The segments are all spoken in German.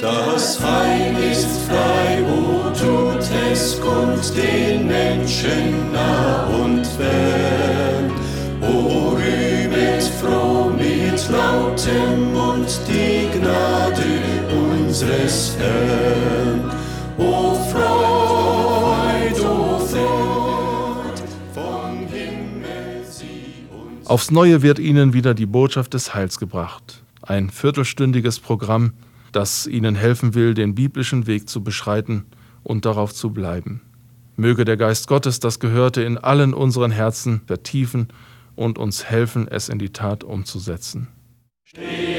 Das Heil ist frei, o tut es kund den Menschen nah und fern. O rühmet froh mit lautem Mund die Gnade unseres Herrn. O Freud, o Freud, vom Himmel sie uns. Aufs Neue wird Ihnen wieder die Botschaft des Heils gebracht. Ein viertelstündiges Programm, das Ihnen helfen will, den biblischen Weg zu beschreiten und darauf zu bleiben. Möge der Geist Gottes das Gehörte in allen unseren Herzen vertiefen und uns helfen, es in die Tat umzusetzen. Stehet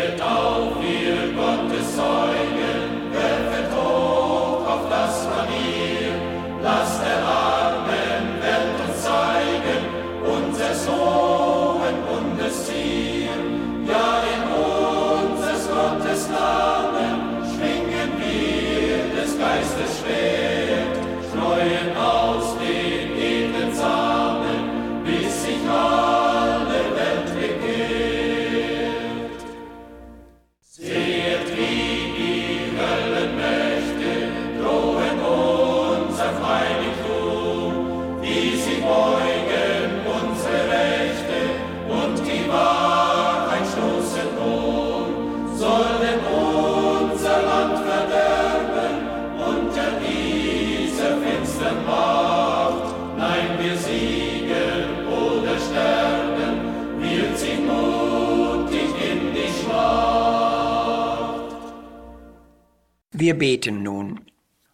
Wir beten nun.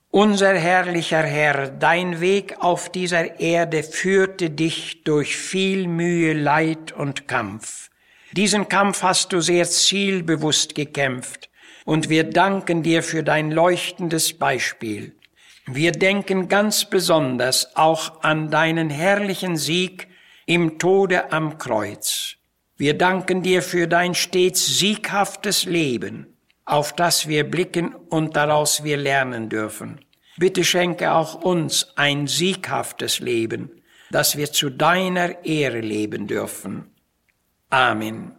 Unser herrlicher Herr, dein Weg auf dieser Erde führte dich durch viel Mühe, Leid und Kampf. Diesen Kampf hast du sehr zielbewusst gekämpft, und wir danken dir für dein leuchtendes Beispiel. Wir denken ganz besonders auch an deinen herrlichen Sieg im Tode am Kreuz. Wir danken dir für dein stets sieghaftes Leben, auf das wir blicken und daraus wir lernen dürfen. Bitte schenke auch uns ein sieghaftes Leben, dass wir zu deiner Ehre leben dürfen. Amen.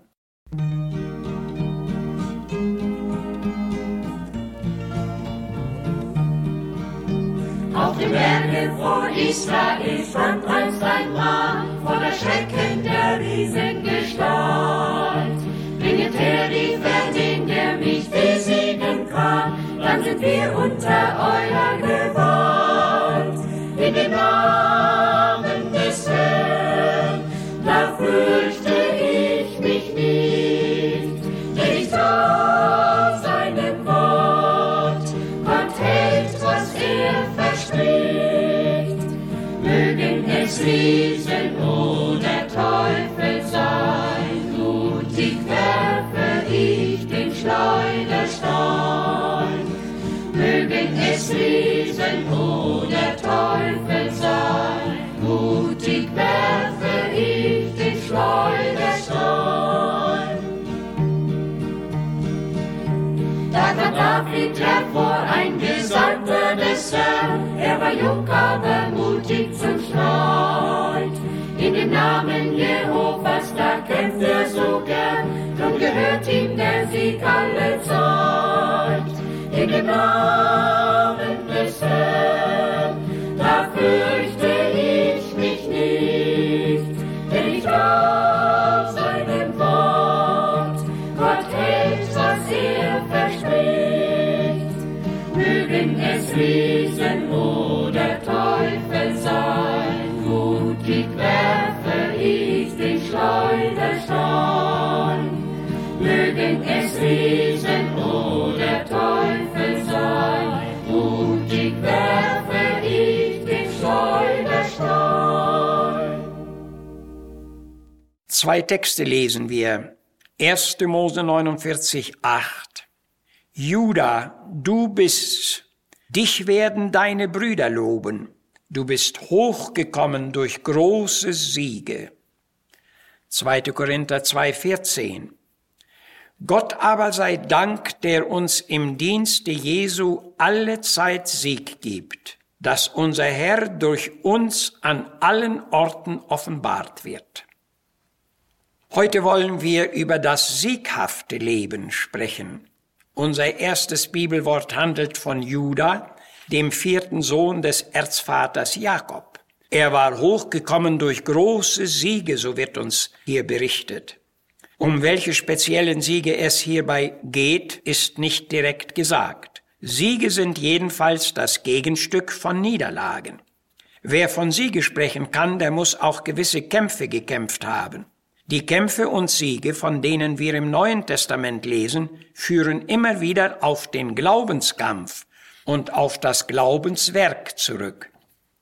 Auf dem Berge vor Israel stand einst ein Mann vor der Schrecken der Riesengestalt. Sind wir unter eurer Gewalt. Hervor, ein Gesandter des Herrn. Er war jung, aber mutig zum Streit. In dem Namen Jehovas, da kämpft er so gern. Drum gehört ihm der Sieg alle Zeit. In dem Namen des Herrn, Zwei Texte lesen wir. 1. Mose 49, 8. Juda, du bist, dich werden deine Brüder loben. Du bist hochgekommen durch große Siege. 2. Korinther 2, 14. Gott aber sei Dank, der uns im Dienste Jesu alle Zeit Sieg gibt, dass unser Herr durch uns an allen Orten offenbart wird. Heute wollen wir über das sieghafte Leben sprechen. Unser erstes Bibelwort handelt von Juda, dem vierten Sohn des Erzvaters Jakob. Er war hochgekommen durch große Siege, so wird uns hier berichtet. Um welche speziellen Siege es hierbei geht, ist nicht direkt gesagt. Siege sind jedenfalls das Gegenstück von Niederlagen. Wer von Siege sprechen kann, der muss auch gewisse Kämpfe gekämpft haben. Die Kämpfe und Siege, von denen wir im Neuen Testament lesen, führen immer wieder auf den Glaubenskampf und auf das Glaubenswerk zurück.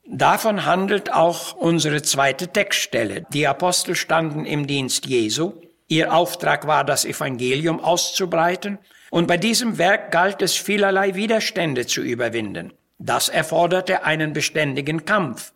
Davon handelt auch unsere zweite Textstelle. Die Apostel standen im Dienst Jesu. Ihr Auftrag war, das Evangelium auszubreiten. Und bei diesem Werk galt es, vielerlei Widerstände zu überwinden. Das erforderte einen beständigen Kampf.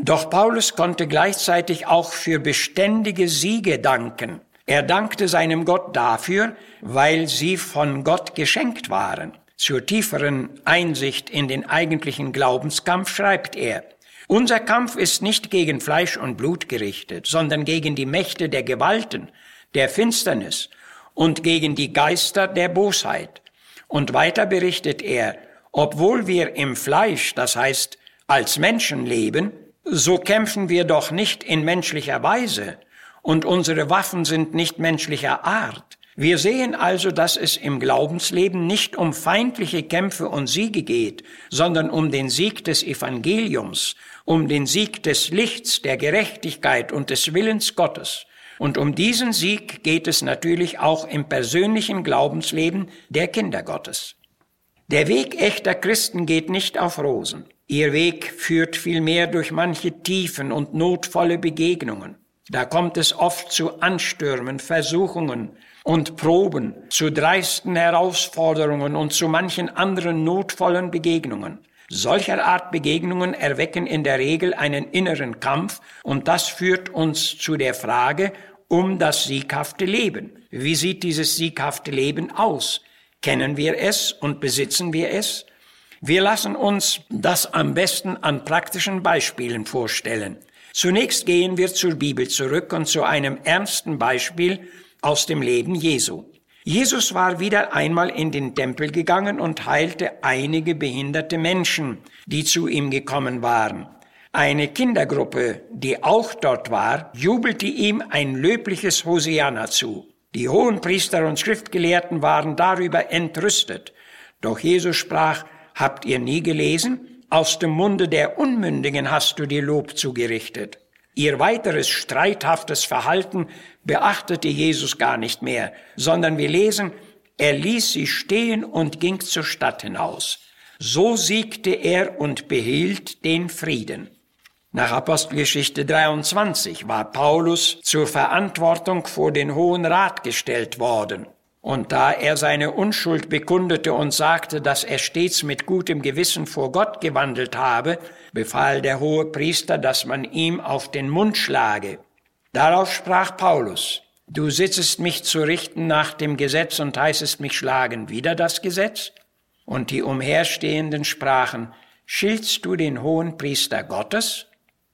Doch Paulus konnte gleichzeitig auch für beständige Siege danken. Er dankte seinem Gott dafür, weil sie von Gott geschenkt waren. Zur tieferen Einsicht in den eigentlichen Glaubenskampf schreibt er, unser Kampf ist nicht gegen Fleisch und Blut gerichtet, sondern gegen die Mächte der Gewalten, der Finsternis und gegen die Geister der Bosheit. Und weiter berichtet er, obwohl wir im Fleisch, das heißt als Menschen leben, so kämpfen wir doch nicht in menschlicher Weise, und unsere Waffen sind nicht menschlicher Art. Wir sehen also, dass es im Glaubensleben nicht um feindliche Kämpfe und Siege geht, sondern um den Sieg des Evangeliums, um den Sieg des Lichts, der Gerechtigkeit und des Willens Gottes. Und um diesen Sieg geht es natürlich auch im persönlichen Glaubensleben der Kinder Gottes. Der Weg echter Christen geht nicht auf Rosen. Ihr Weg führt vielmehr durch manche tiefen und notvolle Begegnungen. Da kommt es oft zu Anstürmen, Versuchungen und Proben, zu dreisten Herausforderungen und zu manchen anderen notvollen Begegnungen. Solcher Art Begegnungen erwecken in der Regel einen inneren Kampf und das führt uns zu der Frage um das sieghafte Leben. Wie sieht dieses sieghafte Leben aus? Kennen wir es und besitzen wir es? Wir lassen uns das am besten an praktischen Beispielen vorstellen. Zunächst gehen wir zur Bibel zurück und zu einem ernsten Beispiel aus dem Leben Jesu. Jesus war wieder einmal in den Tempel gegangen und heilte einige behinderte Menschen, die zu ihm gekommen waren. Eine Kindergruppe, die auch dort war, jubelte ihm ein löbliches Hosianna zu. Die Hohenpriester und Schriftgelehrten waren darüber entrüstet. Doch Jesus sprach, Habt ihr nie gelesen? Aus dem Munde der Unmündigen hast du dir Lob zugerichtet. Ihr weiteres streithaftes Verhalten beachtete Jesus gar nicht mehr, sondern wir lesen, er ließ sie stehen und ging zur Stadt hinaus. So siegte er und behielt den Frieden. Nach Apostelgeschichte 23 war Paulus zur Verantwortung vor den Hohen Rat gestellt worden. Und da er seine Unschuld bekundete und sagte, dass er stets mit gutem Gewissen vor Gott gewandelt habe, befahl der hohe Priester, dass man ihm auf den Mund schlage. Darauf sprach Paulus, du sitzest mich zu richten nach dem Gesetz und heißest mich schlagen wieder das Gesetz? Und die Umherstehenden sprachen, schiltst du den hohen Priester Gottes?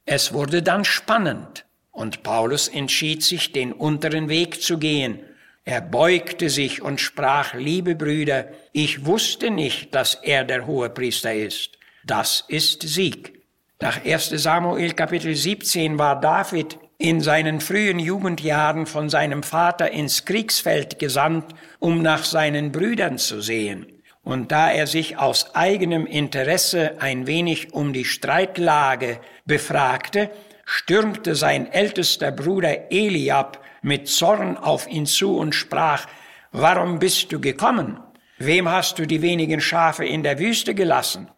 Es wurde dann spannend, und Paulus entschied sich, den unteren Weg zu gehen, er beugte sich und sprach, liebe Brüder, ich wusste nicht, dass er der hohe Priester ist. Das ist Sieg. Nach 1 Samuel Kapitel 17 war David in seinen frühen Jugendjahren von seinem Vater ins Kriegsfeld gesandt, um nach seinen Brüdern zu sehen. Und da er sich aus eigenem Interesse ein wenig um die Streitlage befragte, stürmte sein ältester Bruder Eliab mit Zorn auf ihn zu und sprach, Warum bist du gekommen? Wem hast du die wenigen Schafe in der Wüste gelassen?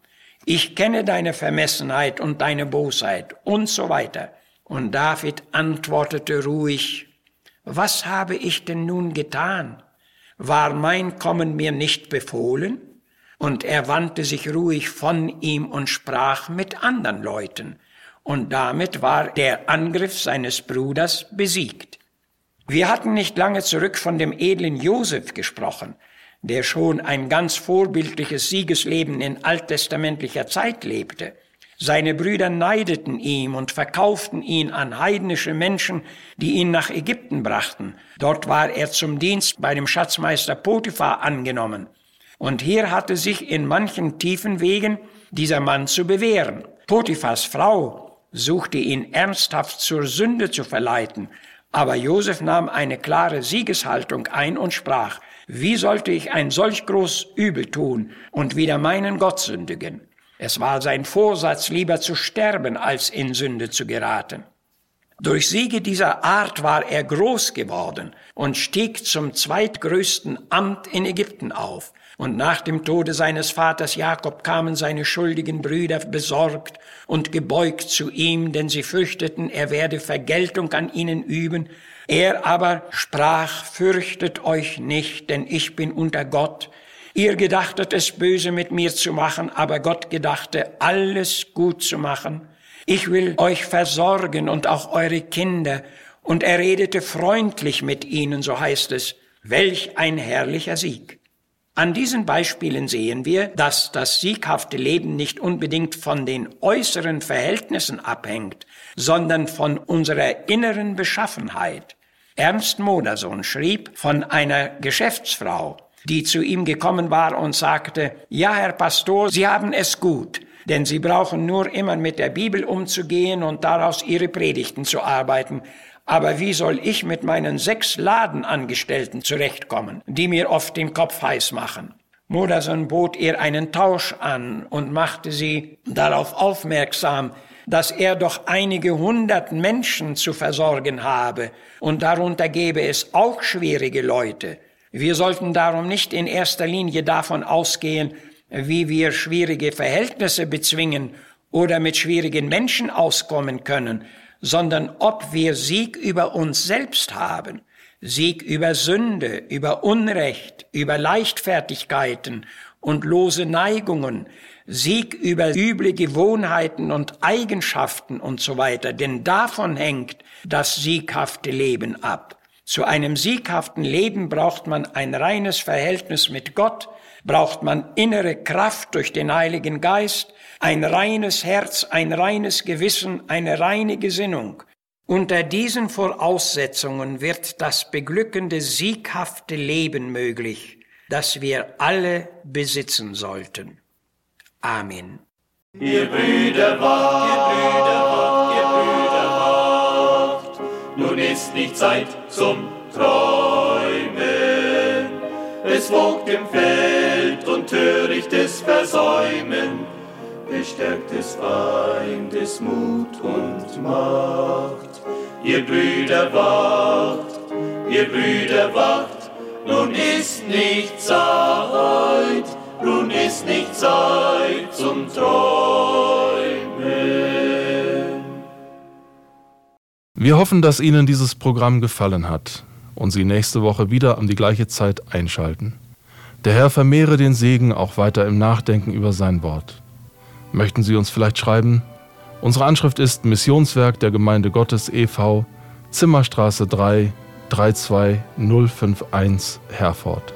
Ich kenne deine Vermessenheit und deine Bosheit und so weiter. Und David antwortete ruhig, Was habe ich denn nun getan? War mein Kommen mir nicht befohlen? Und er wandte sich ruhig von ihm und sprach mit anderen Leuten. Und damit war der Angriff seines Bruders besiegt. Wir hatten nicht lange zurück von dem edlen Josef gesprochen, der schon ein ganz vorbildliches Siegesleben in alttestamentlicher Zeit lebte. Seine Brüder neideten ihm und verkauften ihn an heidnische Menschen, die ihn nach Ägypten brachten. Dort war er zum Dienst bei dem Schatzmeister Potiphar angenommen. Und hier hatte sich in manchen tiefen Wegen dieser Mann zu bewähren. Potiphas Frau suchte ihn ernsthaft zur Sünde zu verleiten, aber Josef nahm eine klare Siegeshaltung ein und sprach, wie sollte ich ein solch groß Übel tun und wieder meinen Gott sündigen? Es war sein Vorsatz, lieber zu sterben, als in Sünde zu geraten. Durch Siege dieser Art war er groß geworden und stieg zum zweitgrößten Amt in Ägypten auf. Und nach dem Tode seines Vaters Jakob kamen seine schuldigen Brüder besorgt und gebeugt zu ihm, denn sie fürchteten, er werde Vergeltung an ihnen üben. Er aber sprach, fürchtet euch nicht, denn ich bin unter Gott. Ihr gedachtet es böse mit mir zu machen, aber Gott gedachte alles gut zu machen ich will euch versorgen und auch eure Kinder. Und er redete freundlich mit ihnen, so heißt es. Welch ein herrlicher Sieg. An diesen Beispielen sehen wir, dass das sieghafte Leben nicht unbedingt von den äußeren Verhältnissen abhängt, sondern von unserer inneren Beschaffenheit. Ernst Modersohn schrieb von einer Geschäftsfrau, die zu ihm gekommen war und sagte, ja, Herr Pastor, Sie haben es gut denn sie brauchen nur immer mit der Bibel umzugehen und daraus ihre Predigten zu arbeiten. Aber wie soll ich mit meinen sechs Ladenangestellten zurechtkommen, die mir oft den Kopf heiß machen? Moderson bot ihr einen Tausch an und machte sie darauf aufmerksam, dass er doch einige hundert Menschen zu versorgen habe, und darunter gäbe es auch schwierige Leute. Wir sollten darum nicht in erster Linie davon ausgehen, wie wir schwierige Verhältnisse bezwingen oder mit schwierigen Menschen auskommen können, sondern ob wir Sieg über uns selbst haben, Sieg über Sünde, über Unrecht, über Leichtfertigkeiten und lose Neigungen, Sieg über üble Gewohnheiten und Eigenschaften und so weiter, denn davon hängt das sieghafte Leben ab. Zu einem sieghaften Leben braucht man ein reines Verhältnis mit Gott, braucht man innere Kraft durch den Heiligen Geist, ein reines Herz, ein reines Gewissen, eine reine Gesinnung. Unter diesen Voraussetzungen wird das beglückende, sieghafte Leben möglich, das wir alle besitzen sollten. Amen. Ihr Brüder wacht, ihr Brüder wacht, ist nicht Zeit zum Träumen. Es wogt im Feld und törichtes Versäumen, bestärkt des Feindes Mut und Macht. Ihr Brüder wacht, ihr Brüder wacht, nun ist nicht Zeit, nun ist nicht Zeit zum Träumen. Wir hoffen, dass Ihnen dieses Programm gefallen hat und Sie nächste Woche wieder um die gleiche Zeit einschalten. Der Herr vermehre den Segen auch weiter im Nachdenken über sein Wort. Möchten Sie uns vielleicht schreiben? Unsere Anschrift ist Missionswerk der Gemeinde Gottes e.V., Zimmerstraße 3, 32051 Herford.